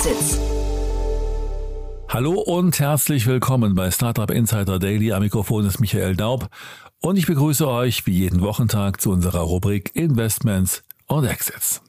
Exits. Hallo und herzlich willkommen bei Startup Insider Daily. Am Mikrofon ist Michael Daub und ich begrüße euch wie jeden Wochentag zu unserer Rubrik Investments und Exits.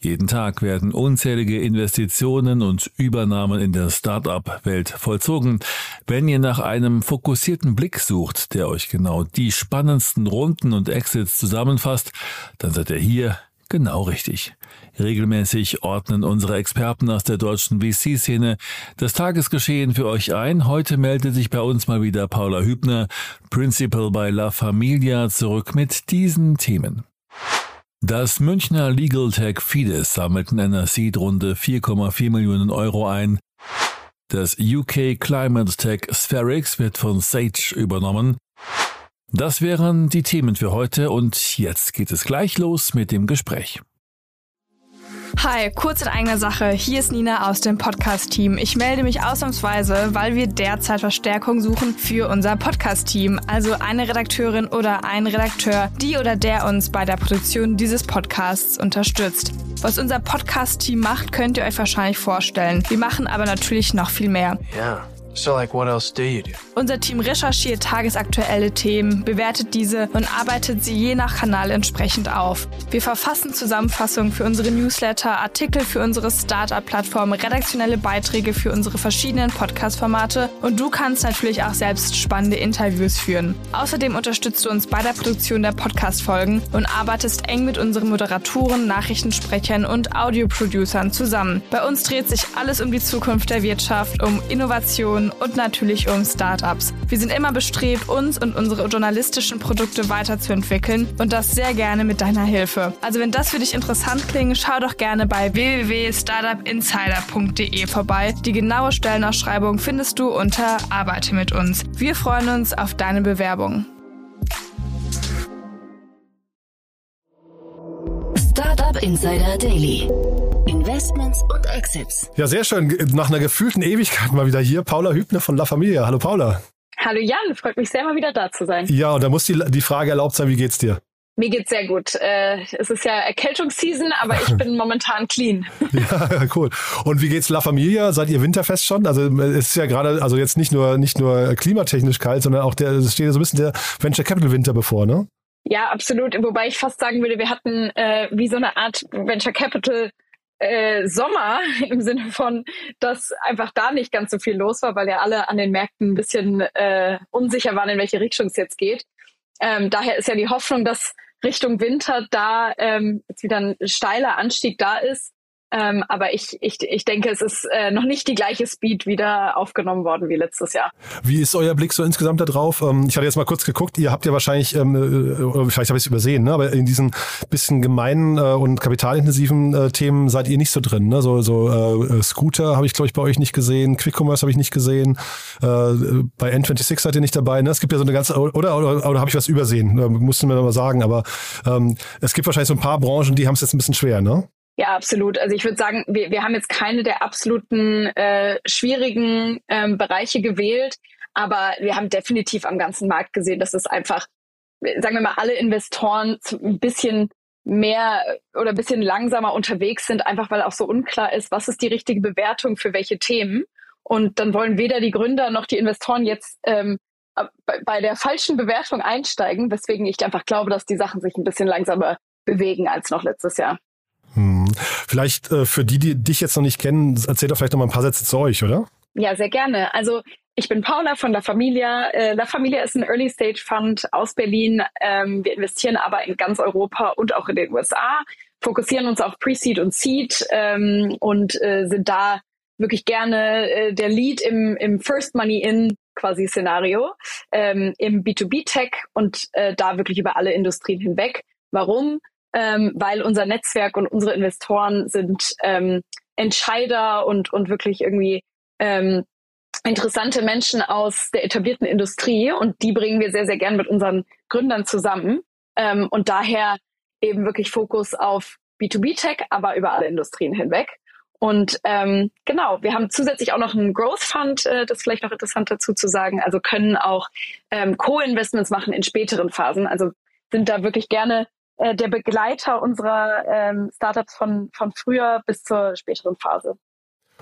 Jeden Tag werden unzählige Investitionen und Übernahmen in der Startup-Welt vollzogen. Wenn ihr nach einem fokussierten Blick sucht, der euch genau die spannendsten Runden und Exits zusammenfasst, dann seid ihr hier genau richtig. Regelmäßig ordnen unsere Experten aus der deutschen VC-Szene das Tagesgeschehen für euch ein. Heute meldet sich bei uns mal wieder Paula Hübner, Principal bei La Familia, zurück mit diesen Themen. Das Münchner Legal Tech Fides sammelt in einer Seed-Runde 4,4 Millionen Euro ein. Das UK Climate Tech Spherix wird von Sage übernommen. Das wären die Themen für heute und jetzt geht es gleich los mit dem Gespräch. Hi, kurz in eigener Sache. Hier ist Nina aus dem Podcast-Team. Ich melde mich ausnahmsweise, weil wir derzeit Verstärkung suchen für unser Podcast-Team. Also eine Redakteurin oder ein Redakteur, die oder der uns bei der Produktion dieses Podcasts unterstützt. Was unser Podcast-Team macht, könnt ihr euch wahrscheinlich vorstellen. Wir machen aber natürlich noch viel mehr. Ja. So, like, what else do you do? Unser Team recherchiert tagesaktuelle Themen, bewertet diese und arbeitet sie je nach Kanal entsprechend auf. Wir verfassen Zusammenfassungen für unsere Newsletter, Artikel für unsere Startup-Plattform, redaktionelle Beiträge für unsere verschiedenen Podcast-Formate und du kannst natürlich auch selbst spannende Interviews führen. Außerdem unterstützt du uns bei der Produktion der Podcast-Folgen und arbeitest eng mit unseren Moderatoren, Nachrichtensprechern und Audioproducern zusammen. Bei uns dreht sich alles um die Zukunft der Wirtschaft, um Innovation, Innovationen und natürlich um Startups. Wir sind immer bestrebt, uns und unsere journalistischen Produkte weiterzuentwickeln und das sehr gerne mit deiner Hilfe. Also wenn das für dich interessant klingt, schau doch gerne bei www.startupinsider.de vorbei. Die genaue Stellenausschreibung findest du unter Arbeite mit uns. Wir freuen uns auf deine Bewerbung. Startup Insider Daily. Investments und Exits. Ja, sehr schön. Nach einer gefühlten Ewigkeit mal wieder hier. Paula Hübner von La Familia. Hallo Paula. Hallo Jan, freut mich sehr, mal wieder da zu sein. Ja, und da muss die, die Frage erlaubt sein, wie geht's dir? Mir geht's sehr gut. Äh, es ist ja Erkältungsseason, aber ich bin momentan clean. Ja, cool. Und wie geht's La Familia? Seid ihr winterfest schon? Also es ist ja gerade, also jetzt nicht nur nicht nur klimatechnisch kalt, sondern auch der, es steht so ein bisschen der Venture Capital Winter bevor, ne? Ja, absolut. Wobei ich fast sagen würde, wir hatten äh, wie so eine Art Venture Capital äh, Sommer im Sinne von, dass einfach da nicht ganz so viel los war, weil ja alle an den Märkten ein bisschen äh, unsicher waren, in welche Richtung es jetzt geht. Ähm, daher ist ja die Hoffnung, dass Richtung Winter da ähm, jetzt wieder ein steiler Anstieg da ist. Ähm, aber ich, ich, ich denke, es ist äh, noch nicht die gleiche Speed wieder aufgenommen worden wie letztes Jahr. Wie ist euer Blick so insgesamt da drauf? Ähm, ich hatte jetzt mal kurz geguckt, ihr habt ja wahrscheinlich, ähm, äh, oder vielleicht habe ich es übersehen, ne? aber in diesen bisschen gemeinen äh, und kapitalintensiven äh, Themen seid ihr nicht so drin. Ne? So, so äh, Scooter habe ich, glaube ich, bei euch nicht gesehen, Quick Commerce habe ich nicht gesehen, äh, bei N26 seid ihr nicht dabei. Ne? Es gibt ja so eine ganze, oder, oder, oder habe ich was übersehen? Da musst du mir mal sagen, aber ähm, es gibt wahrscheinlich so ein paar Branchen, die haben es jetzt ein bisschen schwer, ne? Ja, absolut. Also ich würde sagen, wir, wir haben jetzt keine der absoluten äh, schwierigen ähm, Bereiche gewählt, aber wir haben definitiv am ganzen Markt gesehen, dass es einfach, sagen wir mal, alle Investoren ein bisschen mehr oder ein bisschen langsamer unterwegs sind, einfach weil auch so unklar ist, was ist die richtige Bewertung für welche Themen. Und dann wollen weder die Gründer noch die Investoren jetzt ähm, bei, der falschen Bewertung einsteigen, weswegen ich einfach glaube, dass die Sachen sich ein bisschen langsamer bewegen als noch letztes Jahr. Vielleicht äh, für die, die dich jetzt noch nicht kennen, erzähl doch vielleicht noch mal ein paar Sätze zu euch, oder? Ja, sehr gerne. Also ich bin Paula von La Familia. Äh, La Familia ist ein Early Stage Fund aus Berlin. Ähm, wir investieren aber in ganz Europa und auch in den USA, fokussieren uns auf Pre-Seed und Seed ähm, und äh, sind da wirklich gerne äh, der Lead im, im First Money In quasi Szenario, ähm, im B2B-Tech und äh, da wirklich über alle Industrien hinweg. Warum? Ähm, weil unser Netzwerk und unsere Investoren sind ähm, Entscheider und, und wirklich irgendwie ähm, interessante Menschen aus der etablierten Industrie und die bringen wir sehr, sehr gern mit unseren Gründern zusammen. Ähm, und daher eben wirklich Fokus auf B2B-Tech, aber über alle Industrien hinweg. Und ähm, genau, wir haben zusätzlich auch noch einen Growth Fund, äh, das ist vielleicht noch interessant dazu zu sagen, also können auch ähm, Co-Investments machen in späteren Phasen. Also sind da wirklich gerne äh, der Begleiter unserer ähm, Startups von, von früher bis zur späteren Phase.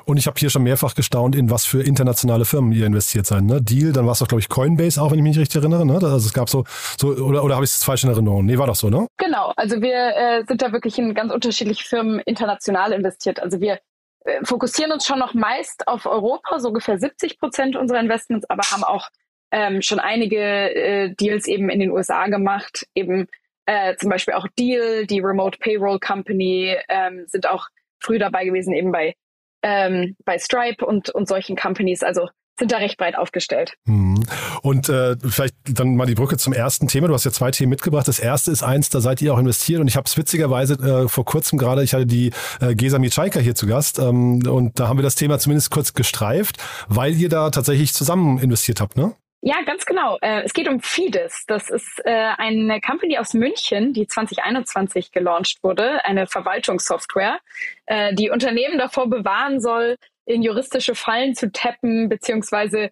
Und ich habe hier schon mehrfach gestaunt, in was für internationale Firmen ihr investiert seid. Ne? Deal, dann war es doch, glaube ich, Coinbase auch, wenn ich mich richtig erinnere. Ne? Also es gab so, so oder, oder habe ich es falsch in Erinnerung? Nee, war doch so, ne? Genau, also wir äh, sind da wirklich in ganz unterschiedliche Firmen international investiert. Also wir äh, fokussieren uns schon noch meist auf Europa, so ungefähr 70 Prozent unserer Investments, aber haben auch ähm, schon einige äh, Deals eben in den USA gemacht, eben äh, zum Beispiel auch Deal, die Remote Payroll Company, ähm, sind auch früh dabei gewesen, eben bei ähm, bei Stripe und, und solchen Companies. Also sind da recht breit aufgestellt. Mhm. Und äh, vielleicht dann mal die Brücke zum ersten Thema. Du hast ja zwei Themen mitgebracht. Das erste ist eins, da seid ihr auch investiert. Und ich habe es witzigerweise äh, vor kurzem gerade, ich hatte die äh, Gesa Mitschaika hier zu Gast. Ähm, und da haben wir das Thema zumindest kurz gestreift, weil ihr da tatsächlich zusammen investiert habt, ne? Ja, ganz genau. Äh, es geht um Fides. Das ist äh, eine Company aus München, die 2021 gelauncht wurde, eine Verwaltungssoftware, äh, die Unternehmen davor bewahren soll, in juristische Fallen zu tappen, beziehungsweise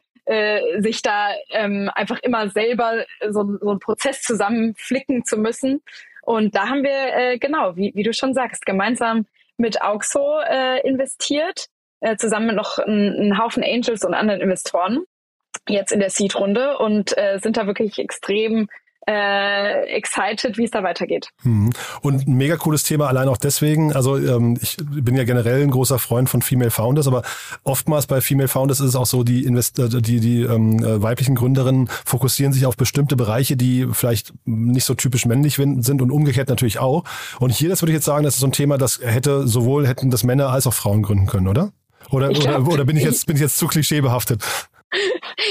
sich da ähm, einfach immer selber so, so einen Prozess zusammenflicken zu müssen. Und da haben wir, genau, wie, wie du schon sagst, gemeinsam mit Auxo investiert, zusammen mit noch einem Haufen Angels und anderen Investoren jetzt in der Seed-Runde und äh, sind da wirklich extrem äh, excited, wie es da weitergeht. Mhm. Und ein mega cooles Thema, allein auch deswegen. Also ähm, ich bin ja generell ein großer Freund von Female Founders, aber oftmals bei Female Founders ist es auch so, die Invest äh, die, die ähm, äh, weiblichen Gründerinnen fokussieren sich auf bestimmte Bereiche, die vielleicht nicht so typisch männlich sind und umgekehrt natürlich auch. Und hier, das würde ich jetzt sagen, das ist so ein Thema, das hätte sowohl hätten das Männer als auch Frauen gründen können, oder? Oder, glaub, oder, oder bin ich jetzt bin ich jetzt zu klischeebehaftet?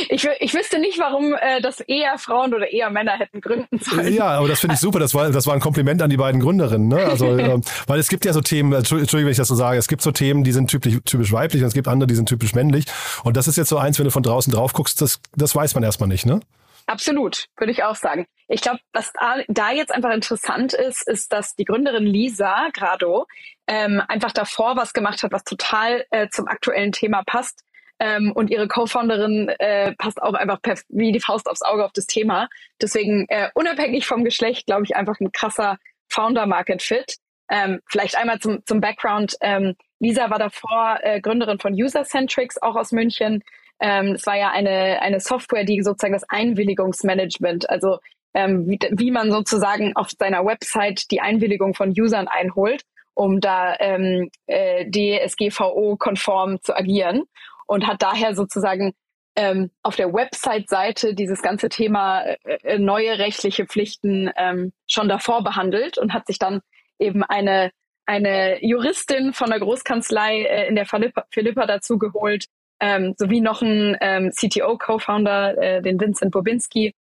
Ich, ich wüsste nicht, warum äh, das eher Frauen oder eher Männer hätten gründen sollen. Ja, aber das finde ich super. Das war, das war ein Kompliment an die beiden Gründerinnen. Ne? Also, ähm, weil es gibt ja so Themen, Entschuldigung, wenn ich das so sage, es gibt so Themen, die sind typisch, typisch weiblich und es gibt andere, die sind typisch männlich. Und das ist jetzt so eins, wenn du von draußen drauf guckst, das, das weiß man erstmal nicht, ne? Absolut, würde ich auch sagen. Ich glaube, was da jetzt einfach interessant ist, ist, dass die Gründerin Lisa Grado ähm, einfach davor was gemacht hat, was total äh, zum aktuellen Thema passt. Ähm, und ihre Co-Founderin äh, passt auch einfach wie die Faust aufs Auge auf das Thema. Deswegen äh, unabhängig vom Geschlecht, glaube ich, einfach ein krasser Founder-Market-Fit. Ähm, vielleicht einmal zum, zum Background. Ähm, Lisa war davor äh, Gründerin von User-Centrics, auch aus München. Ähm, es war ja eine, eine Software, die sozusagen das Einwilligungsmanagement, also ähm, wie, wie man sozusagen auf seiner Website die Einwilligung von Usern einholt, um da ähm, äh, DSGVO-konform zu agieren und hat daher sozusagen ähm, auf der Website-Seite dieses ganze Thema äh, äh, neue rechtliche Pflichten ähm, schon davor behandelt und hat sich dann eben eine, eine Juristin von der Großkanzlei äh, in der Philippa, Philippa dazu geholt, ähm, sowie noch einen ähm, CTO-Co-Founder, äh, den Vincent Bobinski,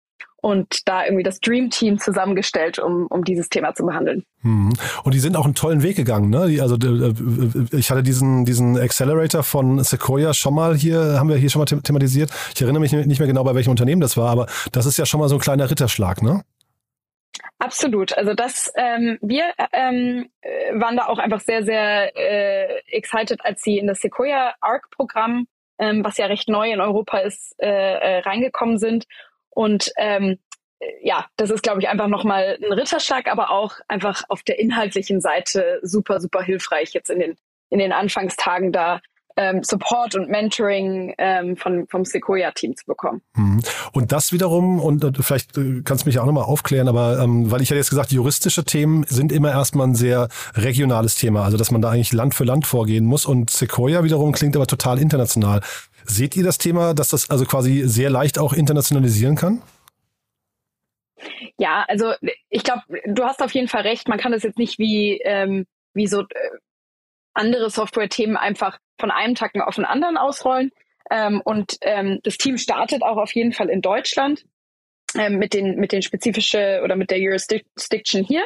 und da irgendwie das Dream Team zusammengestellt, um, um dieses Thema zu behandeln. Mhm. Und die sind auch einen tollen Weg gegangen. Ne? Also ich hatte diesen, diesen Accelerator von Sequoia schon mal hier, haben wir hier schon mal thematisiert. Ich erinnere mich nicht mehr genau, bei welchem Unternehmen das war, aber das ist ja schon mal so ein kleiner Ritterschlag, ne? Absolut. Also das, ähm, wir ähm, äh, waren da auch einfach sehr, sehr äh, excited, als sie in das Sequoia ARC Programm, ähm, was ja recht neu in Europa ist, äh, äh, reingekommen sind und ähm, ja, das ist, glaube ich, einfach nochmal ein Ritterschlag, aber auch einfach auf der inhaltlichen Seite super, super hilfreich jetzt in den, in den Anfangstagen da ähm, Support und Mentoring ähm, von, vom Sequoia-Team zu bekommen. Mhm. Und das wiederum, und äh, vielleicht äh, kannst du mich auch nochmal aufklären, aber ähm, weil ich ja jetzt gesagt, juristische Themen sind immer erstmal ein sehr regionales Thema, also dass man da eigentlich Land für Land vorgehen muss und Sequoia wiederum klingt aber total international. Seht ihr das Thema, dass das also quasi sehr leicht auch internationalisieren kann? Ja, also ich glaube, du hast auf jeden Fall recht. Man kann das jetzt nicht wie, ähm, wie so äh, andere Software-Themen einfach von einem Tacken auf den anderen ausrollen. Ähm, und ähm, das Team startet auch auf jeden Fall in Deutschland ähm, mit den mit den spezifische oder mit der Jurisdiction hier,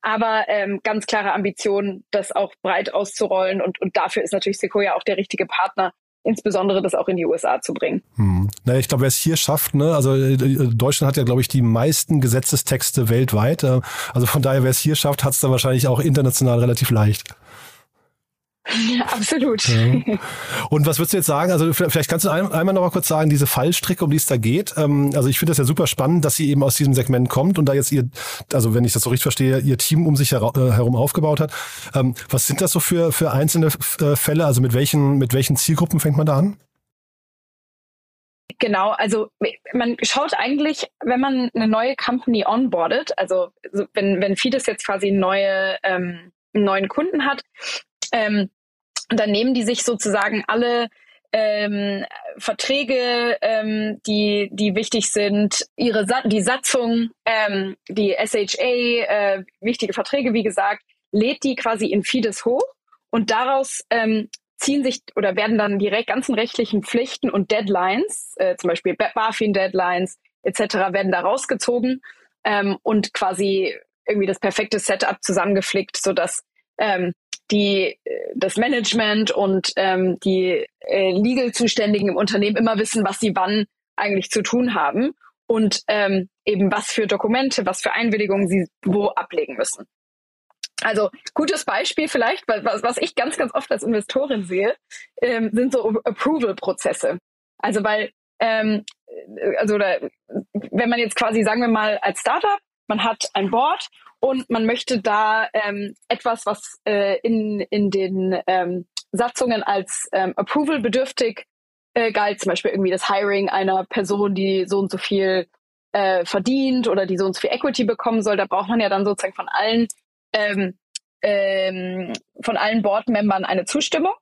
aber ähm, ganz klare Ambition, das auch breit auszurollen und und dafür ist natürlich Sequoia auch der richtige Partner, insbesondere das auch in die USA zu bringen. Hm. Naja, ich glaube, wer es hier schafft, ne, also äh, Deutschland hat ja, glaube ich, die meisten Gesetzestexte weltweit. Äh, also von daher, wer es hier schafft, hat es dann wahrscheinlich auch international relativ leicht. Ja, absolut. Ja. Und was würdest du jetzt sagen? Also vielleicht kannst du ein, einmal noch mal kurz sagen, diese Fallstricke, um die es da geht. Ähm, also ich finde das ja super spannend, dass sie eben aus diesem Segment kommt und da jetzt ihr, also wenn ich das so richtig verstehe, ihr Team um sich äh, herum aufgebaut hat. Ähm, was sind das so für, für einzelne äh, Fälle? Also mit welchen, mit welchen Zielgruppen fängt man da an? Genau, also man schaut eigentlich, wenn man eine neue Company onboardet, also wenn, wenn Fides jetzt quasi neue, ähm, einen neuen Kunden hat, ähm, dann nehmen die sich sozusagen alle ähm, Verträge, ähm, die, die wichtig sind, ihre Sa die Satzung, ähm, die SHA, äh, wichtige Verträge, wie gesagt, lädt die quasi in Fides hoch und daraus ähm, ziehen sich oder werden dann die ganzen rechtlichen Pflichten und Deadlines, äh, zum Beispiel BaFin-Deadlines etc., werden da rausgezogen ähm, und quasi irgendwie das perfekte Setup zusammengeflickt, sodass ähm, die, äh, das Management und ähm, die äh, Legal-Zuständigen im Unternehmen immer wissen, was sie wann eigentlich zu tun haben und ähm, eben was für Dokumente, was für Einwilligungen sie wo ablegen müssen. Also gutes Beispiel vielleicht, was, was ich ganz, ganz oft als Investorin sehe, ähm, sind so Approval-Prozesse. Also weil, ähm, also da, wenn man jetzt quasi, sagen wir mal, als Startup, man hat ein Board und man möchte da ähm, etwas, was äh, in, in den ähm, Satzungen als ähm, Approval bedürftig äh, galt, zum Beispiel irgendwie das Hiring einer Person, die so und so viel äh, verdient oder die so und so viel Equity bekommen soll, da braucht man ja dann sozusagen von allen ähm, ähm, von allen Board-Membern eine Zustimmung.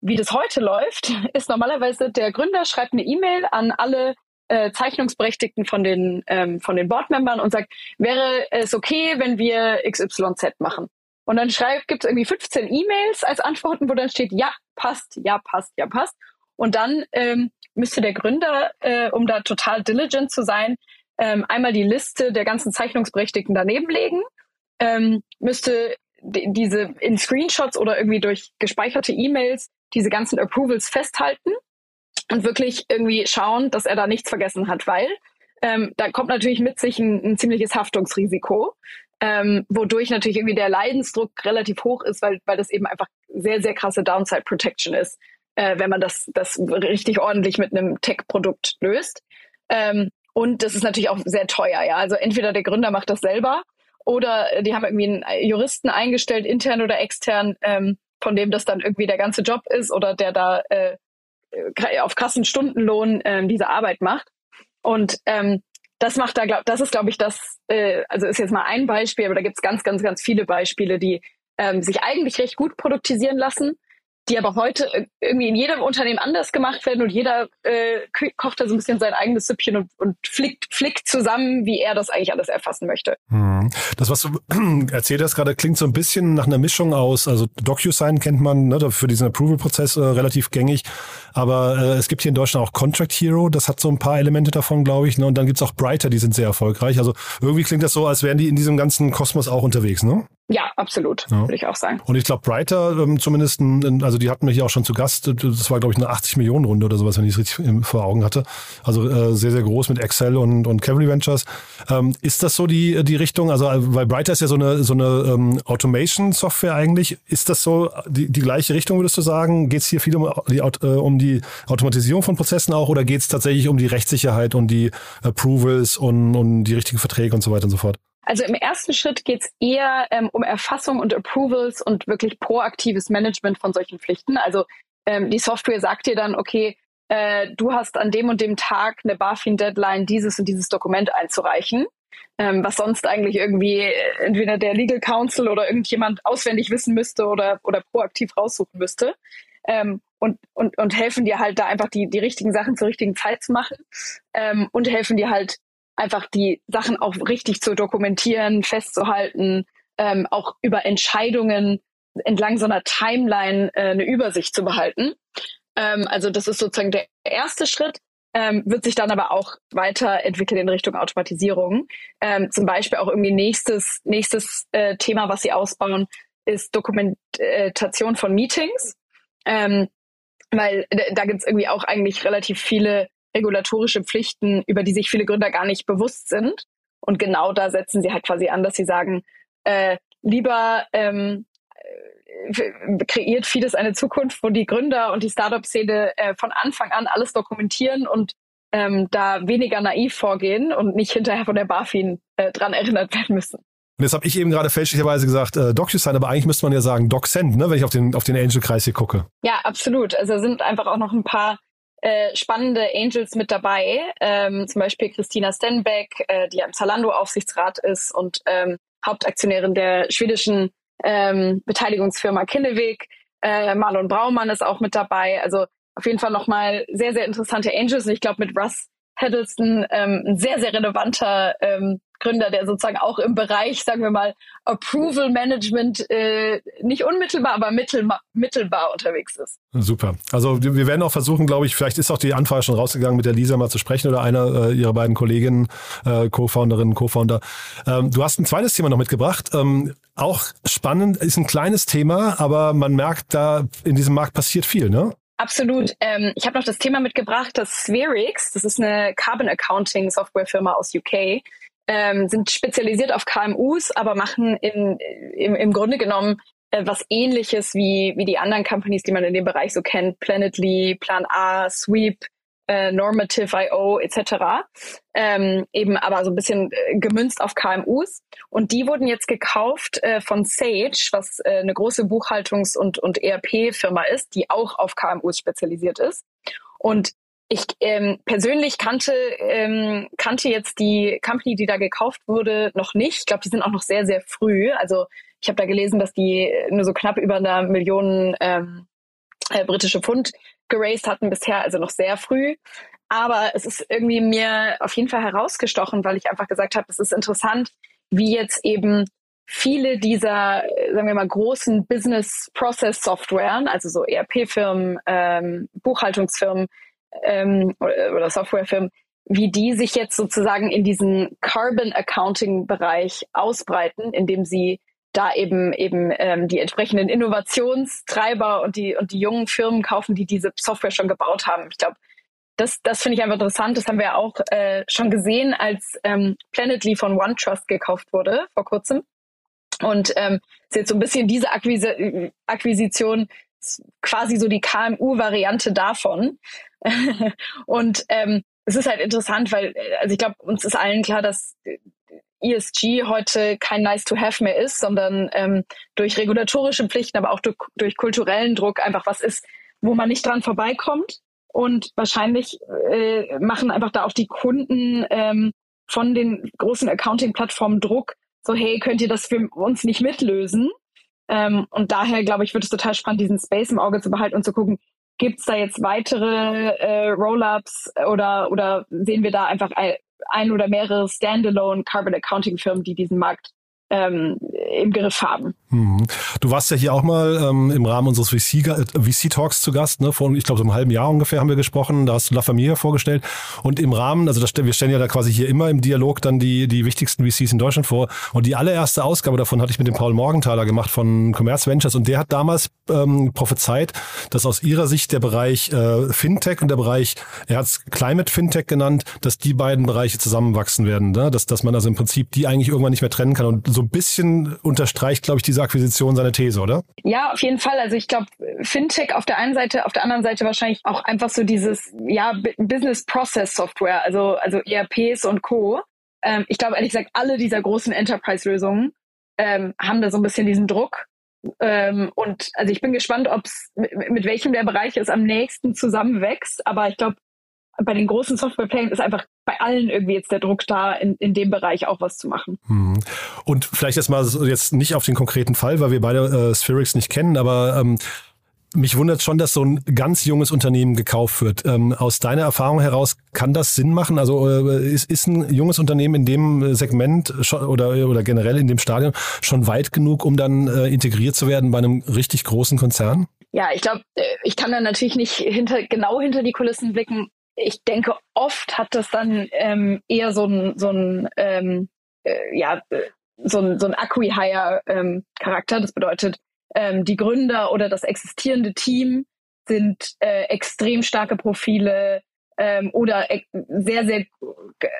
Wie das heute läuft, ist normalerweise der Gründer schreibt eine E-Mail an alle äh, Zeichnungsberechtigten von den, ähm, von den Board-Membern und sagt, wäre es okay, wenn wir XYZ machen? Und dann schreibt, gibt es irgendwie 15 E-Mails als Antworten, wo dann steht, ja, passt, ja, passt, ja, passt. Und dann ähm, müsste der Gründer, äh, um da total diligent zu sein, ähm, einmal die Liste der ganzen Zeichnungsberechtigten daneben legen ähm, müsste diese in Screenshots oder irgendwie durch gespeicherte E-Mails diese ganzen Approvals festhalten und wirklich irgendwie schauen, dass er da nichts vergessen hat, weil ähm, da kommt natürlich mit sich ein, ein ziemliches Haftungsrisiko, ähm, wodurch natürlich irgendwie der Leidensdruck relativ hoch ist, weil, weil das eben einfach sehr, sehr krasse Downside Protection ist, äh, wenn man das, das richtig ordentlich mit einem Tech-Produkt löst. Ähm, und das ist natürlich auch sehr teuer, ja. Also entweder der Gründer macht das selber oder die haben irgendwie einen Juristen eingestellt, intern oder extern, ähm, von dem das dann irgendwie der ganze Job ist oder der da äh, auf krassen Stundenlohn ähm, diese Arbeit macht. Und ähm, das macht da, glaub, das ist, glaube ich, das, äh, also ist jetzt mal ein Beispiel, aber da gibt es ganz, ganz, ganz viele Beispiele, die ähm, sich eigentlich recht gut produktisieren lassen, die aber heute äh, irgendwie in jedem Unternehmen anders gemacht werden und jeder äh, kocht da so ein bisschen sein eigenes Süppchen und, und flickt, flickt zusammen, wie er das eigentlich alles erfassen möchte. Hm. Das, was du erzählt hast gerade, klingt so ein bisschen nach einer Mischung aus, also DocuSign kennt man ne, für diesen Approval-Prozess äh, relativ gängig, aber äh, es gibt hier in Deutschland auch Contract Hero, das hat so ein paar Elemente davon, glaube ich, ne? und dann gibt's auch Brighter, die sind sehr erfolgreich. Also irgendwie klingt das so, als wären die in diesem ganzen Kosmos auch unterwegs, ne? Ja, absolut, ja. würde ich auch sagen. Und ich glaube, Brighter ähm, zumindest, also die hatten mich hier auch schon zu Gast, das war, glaube ich, eine 80 Millionen Runde oder sowas, wenn ich es richtig vor Augen hatte. Also äh, sehr, sehr groß mit Excel und, und Cavalry Ventures. Ähm, ist das so die, die Richtung? Also, äh, weil Brighter ist ja so eine, so eine ähm, Automation-Software eigentlich. Ist das so die, die gleiche Richtung, würdest du sagen? Geht es hier viel um die, äh, um die Automatisierung von Prozessen auch oder geht es tatsächlich um die Rechtssicherheit und die Approvals und, und die richtigen Verträge und so weiter und so fort? Also im ersten Schritt geht es eher ähm, um Erfassung und Approvals und wirklich proaktives Management von solchen Pflichten. Also ähm, die Software sagt dir dann, okay, äh, du hast an dem und dem Tag eine BaFin-Deadline, dieses und dieses Dokument einzureichen, ähm, was sonst eigentlich irgendwie äh, entweder der Legal Counsel oder irgendjemand auswendig wissen müsste oder, oder proaktiv raussuchen müsste. Ähm, und, und, und helfen dir halt da einfach die, die richtigen Sachen zur richtigen Zeit zu machen ähm, und helfen dir halt einfach die Sachen auch richtig zu dokumentieren, festzuhalten, ähm, auch über Entscheidungen entlang so einer Timeline äh, eine Übersicht zu behalten. Ähm, also das ist sozusagen der erste Schritt, ähm, wird sich dann aber auch weiterentwickeln in Richtung Automatisierung. Ähm, zum Beispiel auch irgendwie nächstes, nächstes äh, Thema, was sie ausbauen, ist Dokumentation von Meetings. Ähm, weil da gibt es irgendwie auch eigentlich relativ viele regulatorische Pflichten, über die sich viele Gründer gar nicht bewusst sind. Und genau da setzen sie halt quasi an, dass sie sagen, äh, lieber ähm, kreiert vieles eine Zukunft, wo die Gründer und die Startup-Szene äh, von Anfang an alles dokumentieren und ähm, da weniger naiv vorgehen und nicht hinterher von der BaFin äh, dran erinnert werden müssen. Und jetzt habe ich eben gerade fälschlicherweise gesagt äh, DocuSign, aber eigentlich müsste man ja sagen DocSend, ne, wenn ich auf den, auf den Angel-Kreis hier gucke. Ja, absolut. Also sind einfach auch noch ein paar äh, spannende Angels mit dabei. Ähm, zum Beispiel Christina Stenbeck, äh, die am Zalando-Aufsichtsrat ist und ähm, Hauptaktionärin der schwedischen ähm, Beteiligungsfirma Kinnevik. Äh, Marlon Braumann ist auch mit dabei. Also auf jeden Fall nochmal sehr, sehr interessante Angels. Und ich glaube, mit Russ Hiddleston ähm, ein sehr, sehr relevanter ähm, Gründer, der sozusagen auch im Bereich, sagen wir mal, Approval Management äh, nicht unmittelbar, aber mittelbar, mittelbar unterwegs ist. Super. Also wir werden auch versuchen, glaube ich, vielleicht ist auch die Anfrage schon rausgegangen, mit der Lisa mal zu sprechen oder einer äh, ihrer beiden Kolleginnen, äh, Co-Founderinnen, Co-Founder. Ähm, du hast ein zweites Thema noch mitgebracht. Ähm, auch spannend, ist ein kleines Thema, aber man merkt, da in diesem Markt passiert viel, ne? Absolut. Ähm, ich habe noch das Thema mitgebracht, das Spherix, das ist eine Carbon Accounting Softwarefirma aus UK, ähm, sind spezialisiert auf KMUs, aber machen in, im, im Grunde genommen äh, was ähnliches wie, wie die anderen Companies, die man in dem Bereich so kennt, Planetly, Plan A, Sweep, äh, Normative.io etc. Ähm, eben aber so ein bisschen äh, gemünzt auf KMUs. Und die wurden jetzt gekauft äh, von Sage, was äh, eine große Buchhaltungs- und, und ERP-Firma ist, die auch auf KMUs spezialisiert ist. Und ich ähm, persönlich kannte, ähm, kannte jetzt die Company, die da gekauft wurde, noch nicht. Ich glaube, die sind auch noch sehr, sehr früh. Also ich habe da gelesen, dass die nur so knapp über einer Million ähm, äh, britische Pfund geraced hatten bisher, also noch sehr früh. Aber es ist irgendwie mir auf jeden Fall herausgestochen, weil ich einfach gesagt habe, es ist interessant, wie jetzt eben viele dieser, sagen wir mal, großen Business Process Softwaren, also so ERP-Firmen, ähm, Buchhaltungsfirmen, ähm, oder, Softwarefirmen, wie die sich jetzt sozusagen in diesen Carbon Accounting Bereich ausbreiten, indem sie da eben eben ähm, die entsprechenden Innovationstreiber und die und die jungen Firmen kaufen, die diese Software schon gebaut haben. Ich glaube, das das finde ich einfach interessant. Das haben wir auch äh, schon gesehen, als ähm, Planetly von OneTrust gekauft wurde vor kurzem. Und ähm, ist jetzt so ein bisschen diese Akquise, Akquisition quasi so die KMU-Variante davon. und ähm, es ist halt interessant, weil, äh, also ich glaube, uns ist allen klar, dass äh, ESG heute kein Nice to Have mehr ist, sondern ähm, durch regulatorische Pflichten, aber auch durch, durch kulturellen Druck einfach was ist, wo man nicht dran vorbeikommt. Und wahrscheinlich äh, machen einfach da auch die Kunden ähm, von den großen Accounting-Plattformen Druck, so hey, könnt ihr das für uns nicht mitlösen? Ähm, und daher, glaube ich, wird es total spannend, diesen Space im Auge zu behalten und zu gucken, gibt es da jetzt weitere äh, Roll-ups oder, oder sehen wir da einfach ein, ein oder mehrere Standalone Carbon Accounting Firmen, die diesen Markt ähm, im Griff haben. Mhm. Du warst ja hier auch mal ähm, im Rahmen unseres VC-Talks zu Gast, ne? Vor, ich glaube, so einem halben Jahr ungefähr haben wir gesprochen. Da hast du La Familia vorgestellt. Und im Rahmen, also das, wir stellen ja da quasi hier immer im Dialog dann die, die wichtigsten VCs in Deutschland vor. Und die allererste Ausgabe davon hatte ich mit dem Paul Morgenthaler gemacht von Commerce Ventures. Und der hat damals ähm, prophezeit, dass aus ihrer Sicht der Bereich äh, Fintech und der Bereich, er hat es Climate Fintech genannt, dass die beiden Bereiche zusammenwachsen werden. Ne? Dass, dass man also im Prinzip die eigentlich irgendwann nicht mehr trennen kann. Und so ein bisschen unterstreicht, glaube ich, diese Akquisition seine These, oder? Ja, auf jeden Fall. Also ich glaube, Fintech auf der einen Seite, auf der anderen Seite wahrscheinlich auch einfach so dieses, ja, Business Process Software, also, also ERPs und Co. Ähm, ich glaube, ehrlich gesagt, alle dieser großen Enterprise-Lösungen ähm, haben da so ein bisschen diesen Druck. Ähm, und also ich bin gespannt, ob es mit, mit welchem der Bereiche es am nächsten zusammenwächst. Aber ich glaube, bei den großen Software-Playern ist einfach bei allen irgendwie jetzt der Druck da, in, in dem Bereich auch was zu machen. Hm. Und vielleicht jetzt mal jetzt nicht auf den konkreten Fall, weil wir beide äh, Spherix nicht kennen, aber ähm, mich wundert schon, dass so ein ganz junges Unternehmen gekauft wird. Ähm, aus deiner Erfahrung heraus kann das Sinn machen? Also äh, ist, ist ein junges Unternehmen in dem Segment schon, oder, oder generell in dem Stadion schon weit genug, um dann äh, integriert zu werden bei einem richtig großen Konzern? Ja, ich glaube, äh, ich kann da natürlich nicht hinter, genau hinter die Kulissen blicken ich denke, oft hat das dann ähm, eher so ein, so ein ähm, äh, ja, so ein, so ein Acquihire-Charakter. Ähm, das bedeutet, ähm, die Gründer oder das existierende Team sind äh, extrem starke Profile ähm, oder sehr, sehr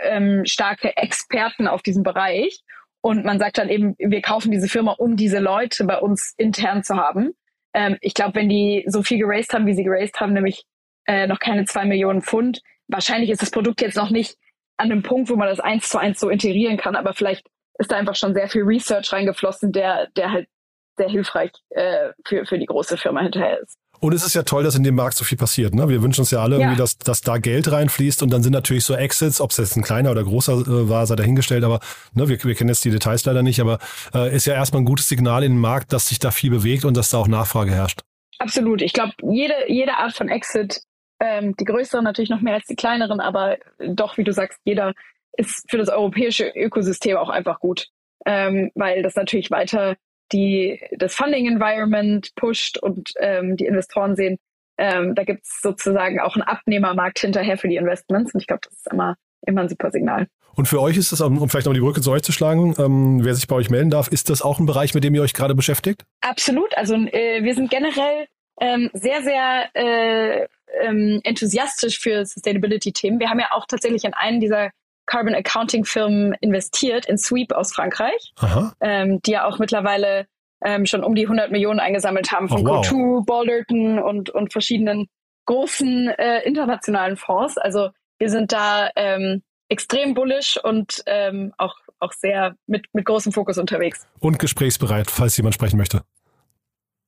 ähm, starke Experten auf diesem Bereich. Und man sagt dann eben, wir kaufen diese Firma, um diese Leute bei uns intern zu haben. Ähm, ich glaube, wenn die so viel geraced haben, wie sie geraced haben, nämlich äh, noch keine zwei Millionen Pfund, wahrscheinlich ist das Produkt jetzt noch nicht an einem Punkt, wo man das eins zu eins so integrieren kann, aber vielleicht ist da einfach schon sehr viel Research reingeflossen, der, der halt sehr hilfreich äh, für, für die große Firma hinterher ist. Und es ist ja toll, dass in dem Markt so viel passiert. Ne? Wir wünschen uns ja alle, ja. dass, dass da Geld reinfließt und dann sind natürlich so Exits, ob es jetzt ein kleiner oder großer äh, war, sei dahingestellt, aber ne, wir, wir kennen jetzt die Details leider nicht, aber äh, ist ja erstmal ein gutes Signal in den Markt, dass sich da viel bewegt und dass da auch Nachfrage herrscht. Absolut. Ich glaube, jede, jede Art von Exit, ähm, die größeren natürlich noch mehr als die kleineren, aber doch, wie du sagst, jeder ist für das europäische Ökosystem auch einfach gut, ähm, weil das natürlich weiter die das Funding Environment pusht und ähm, die Investoren sehen, ähm, da gibt es sozusagen auch einen Abnehmermarkt hinterher für die Investments. Und ich glaube, das ist immer, immer ein super Signal. Und für euch ist das, um vielleicht noch die Brücke zu euch zu schlagen, ähm, wer sich bei euch melden darf, ist das auch ein Bereich, mit dem ihr euch gerade beschäftigt? Absolut. Also äh, wir sind generell ähm, sehr, sehr äh, ähm, enthusiastisch für Sustainability-Themen. Wir haben ja auch tatsächlich in einen dieser Carbon Accounting Firmen investiert, in Sweep aus Frankreich, ähm, die ja auch mittlerweile ähm, schon um die 100 Millionen eingesammelt haben von oh, wow. Co2, Balderton und, und verschiedenen großen äh, internationalen Fonds. Also wir sind da ähm, extrem bullish und ähm, auch, auch sehr mit, mit großem Fokus unterwegs. Und gesprächsbereit, falls jemand sprechen möchte.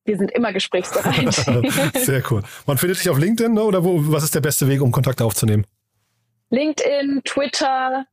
Wir sind immer gesprächsbereit. sehr cool. Man findet dich auf LinkedIn ne? oder wo, was ist der beste Weg, um Kontakt aufzunehmen? LinkedIn, Twitter,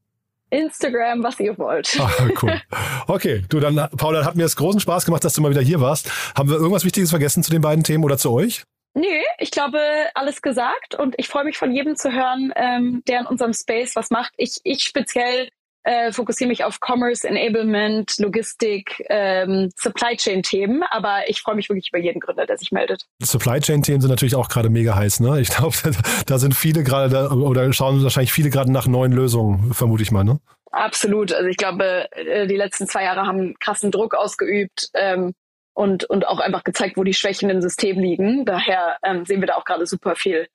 Instagram, was ihr wollt. Ah, cool. Okay, du dann, Paula, hat mir es großen Spaß gemacht, dass du mal wieder hier warst. Haben wir irgendwas Wichtiges vergessen zu den beiden Themen oder zu euch? Nö, ich glaube, alles gesagt und ich freue mich von jedem zu hören, ähm, der in unserem Space was macht. Ich, ich speziell äh, fokussiere mich auf Commerce, Enablement, Logistik, ähm, Supply Chain Themen, aber ich freue mich wirklich über jeden Gründer, der sich meldet. Supply Chain Themen sind natürlich auch gerade mega heiß, ne? Ich glaube, da sind viele gerade oder schauen wahrscheinlich viele gerade nach neuen Lösungen, vermute ich mal, ne? Absolut. Also ich glaube, äh, die letzten zwei Jahre haben krassen Druck ausgeübt ähm, und, und auch einfach gezeigt, wo die Schwächen im System liegen. Daher ähm, sehen wir da auch gerade super viel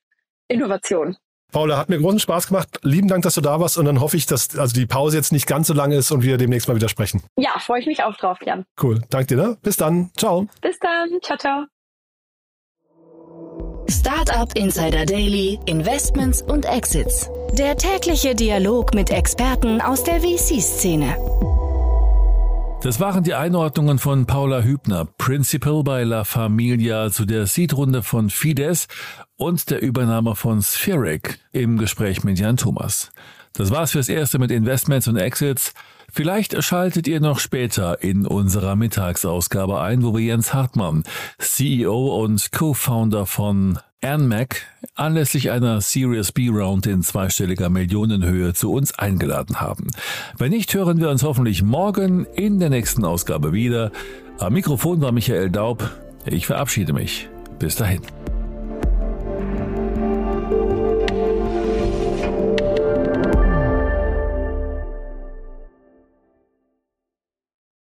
Innovation. Paula, hat mir großen Spaß gemacht. Lieben Dank, dass du da warst und dann hoffe ich, dass also die Pause jetzt nicht ganz so lang ist und wir demnächst mal wieder sprechen. Ja, freue ich mich auch drauf, Jan. Cool. Danke dir, ne? Bis dann. Ciao. Bis dann. Ciao, ciao. Startup Insider Daily, Investments und Exits. Der tägliche Dialog mit Experten aus der VC-Szene. Das waren die Einordnungen von Paula Hübner, Principal bei La Familia zu der Seed-Runde von Fides und der Übernahme von Spheric im Gespräch mit Jan Thomas. Das war's fürs Erste mit Investments und Exits. Vielleicht schaltet ihr noch später in unserer Mittagsausgabe ein, wo wir Jens Hartmann, CEO und Co-Founder von ANMAC anlässlich einer Series B Round in zweistelliger Millionenhöhe zu uns eingeladen haben. Wenn nicht, hören wir uns hoffentlich morgen in der nächsten Ausgabe wieder. Am Mikrofon war Michael Daub. Ich verabschiede mich. Bis dahin.